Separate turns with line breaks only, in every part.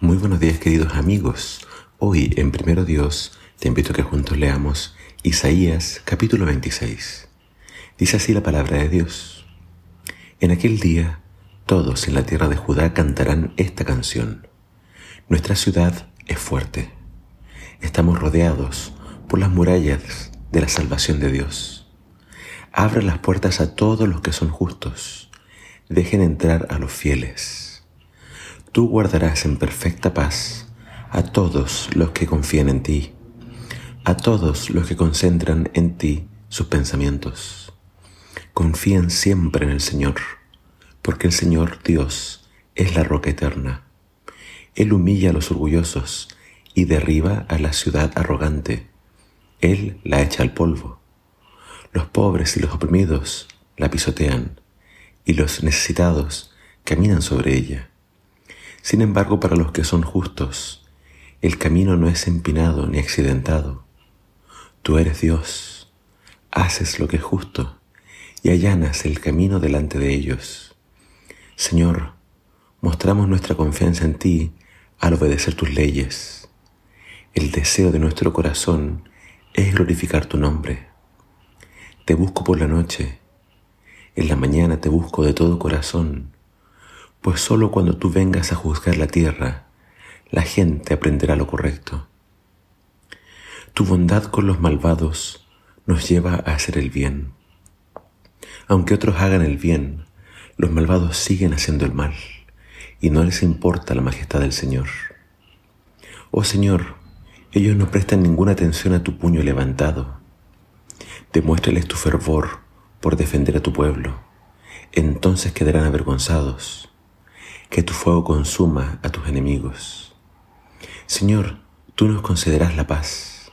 Muy buenos días queridos amigos. Hoy en Primero Dios te invito a que juntos leamos Isaías capítulo 26. Dice así la palabra de Dios. En aquel día todos en la tierra de Judá cantarán esta canción. Nuestra ciudad es fuerte. Estamos rodeados por las murallas de la salvación de Dios. Abre las puertas a todos los que son justos. Dejen entrar a los fieles Tú guardarás en perfecta paz a todos los que confían en ti, a todos los que concentran en ti sus pensamientos. Confían siempre en el Señor, porque el Señor Dios es la roca eterna. Él humilla a los orgullosos y derriba a la ciudad arrogante. Él la echa al polvo. Los pobres y los oprimidos la pisotean, y los necesitados caminan sobre ella. Sin embargo, para los que son justos, el camino no es empinado ni accidentado. Tú eres Dios, haces lo que es justo y allanas el camino delante de ellos. Señor, mostramos nuestra confianza en ti al obedecer tus leyes. El deseo de nuestro corazón es glorificar tu nombre. Te busco por la noche, en la mañana te busco de todo corazón pues solo cuando tú vengas a juzgar la tierra, la gente aprenderá lo correcto. Tu bondad con los malvados nos lleva a hacer el bien. Aunque otros hagan el bien, los malvados siguen haciendo el mal y no les importa la majestad del Señor. Oh Señor, ellos no prestan ninguna atención a tu puño levantado. Demuéstrales tu fervor por defender a tu pueblo. Entonces quedarán avergonzados que tu fuego consuma a tus enemigos. Señor, tú nos concederás la paz.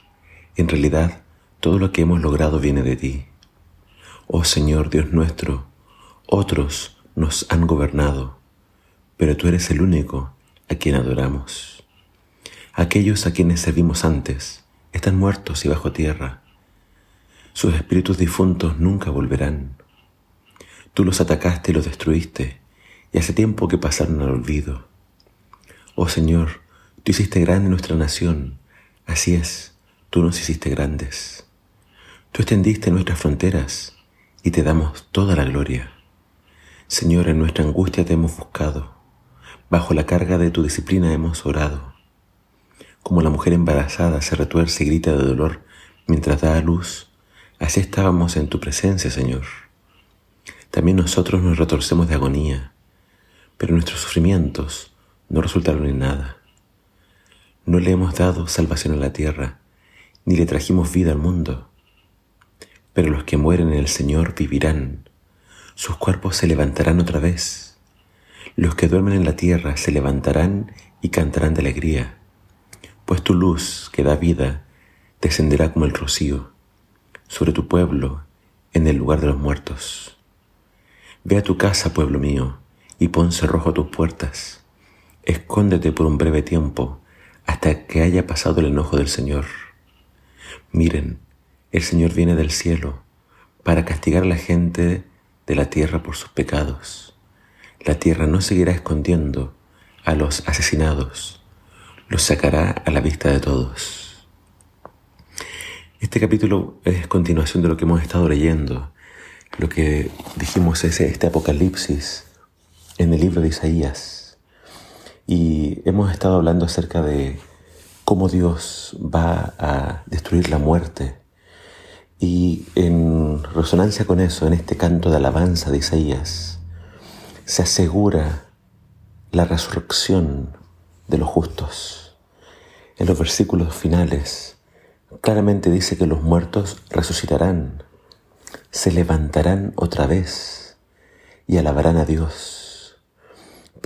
En realidad, todo lo que hemos logrado viene de ti. Oh Señor Dios nuestro, otros nos han gobernado, pero tú eres el único a quien adoramos. Aquellos a quienes servimos antes están muertos y bajo tierra. Sus espíritus difuntos nunca volverán. Tú los atacaste y los destruiste y hace tiempo que pasaron al olvido. Oh Señor, tú hiciste grande nuestra nación, así es, tú nos hiciste grandes. Tú extendiste nuestras fronteras y te damos toda la gloria. Señor, en nuestra angustia te hemos buscado, bajo la carga de tu disciplina hemos orado. Como la mujer embarazada se retuerce y grita de dolor mientras da a luz, así estábamos en tu presencia, Señor. También nosotros nos retorcemos de agonía pero nuestros sufrimientos no resultaron en nada. No le hemos dado salvación a la tierra, ni le trajimos vida al mundo. Pero los que mueren en el Señor vivirán, sus cuerpos se levantarán otra vez. Los que duermen en la tierra se levantarán y cantarán de alegría, pues tu luz que da vida descenderá como el rocío sobre tu pueblo en el lugar de los muertos. Ve a tu casa, pueblo mío, y pon cerrojo a tus puertas. Escóndete por un breve tiempo hasta que haya pasado el enojo del Señor. Miren, el Señor viene del cielo para castigar a la gente de la tierra por sus pecados. La tierra no seguirá escondiendo a los asesinados, los sacará a la vista de todos. Este capítulo es continuación de lo que hemos estado leyendo. Lo que dijimos es este apocalipsis en el libro de Isaías y hemos estado hablando acerca de cómo Dios va a destruir la muerte. Y en resonancia con eso, en este canto de alabanza de Isaías, se asegura la resurrección de los justos. En los versículos finales, claramente dice que los muertos resucitarán, se levantarán otra vez y alabarán a Dios.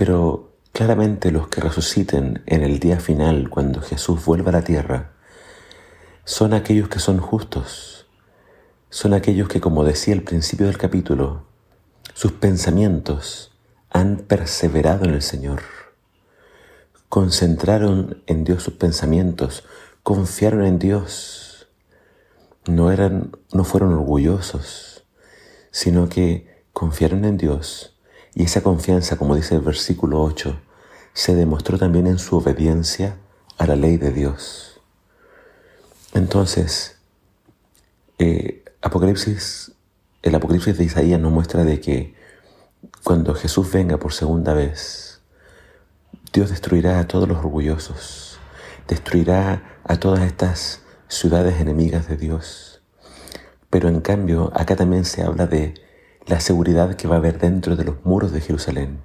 Pero claramente los que resuciten en el día final, cuando Jesús vuelva a la tierra, son aquellos que son justos, son aquellos que, como decía al principio del capítulo, sus pensamientos han perseverado en el Señor, concentraron en Dios sus pensamientos, confiaron en Dios, no eran, no fueron orgullosos, sino que confiaron en Dios y esa confianza, como dice el versículo 8, se demostró también en su obediencia a la ley de Dios. Entonces, eh, Apocalipsis, el Apocalipsis de Isaías nos muestra de que cuando Jesús venga por segunda vez, Dios destruirá a todos los orgullosos, destruirá a todas estas ciudades enemigas de Dios. Pero en cambio, acá también se habla de la seguridad que va a haber dentro de los muros de Jerusalén.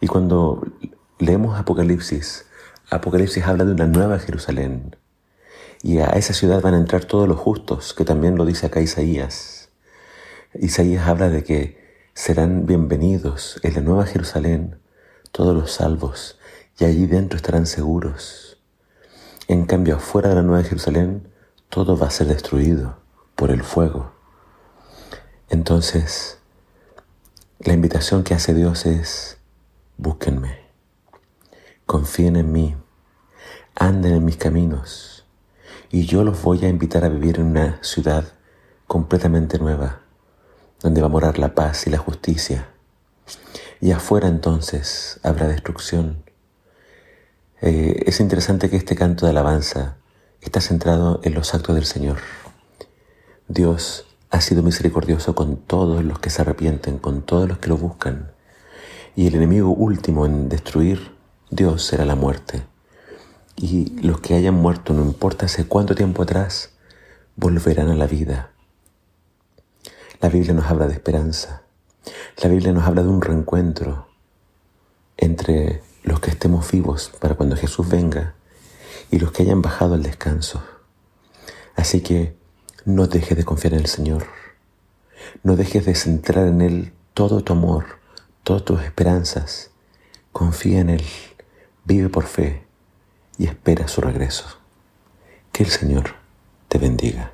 Y cuando leemos Apocalipsis, Apocalipsis habla de una nueva Jerusalén. Y a esa ciudad van a entrar todos los justos, que también lo dice acá Isaías. Isaías habla de que serán bienvenidos en la nueva Jerusalén todos los salvos, y allí dentro estarán seguros. En cambio, afuera de la nueva Jerusalén, todo va a ser destruido por el fuego. Entonces, la invitación que hace Dios es, búsquenme, confíen en mí, anden en mis caminos, y yo los voy a invitar a vivir en una ciudad completamente nueva, donde va a morar la paz y la justicia. Y afuera entonces habrá destrucción. Eh, es interesante que este canto de alabanza está centrado en los actos del Señor. Dios ha sido misericordioso con todos los que se arrepienten, con todos los que lo buscan. Y el enemigo último en destruir Dios será la muerte. Y los que hayan muerto, no importa hace cuánto tiempo atrás, volverán a la vida. La Biblia nos habla de esperanza. La Biblia nos habla de un reencuentro entre los que estemos vivos para cuando Jesús venga y los que hayan bajado al descanso. Así que no dejes de confiar en el Señor. No dejes de centrar en Él todo tu amor, todas tus esperanzas. Confía en Él, vive por fe y espera su regreso. Que el Señor te bendiga.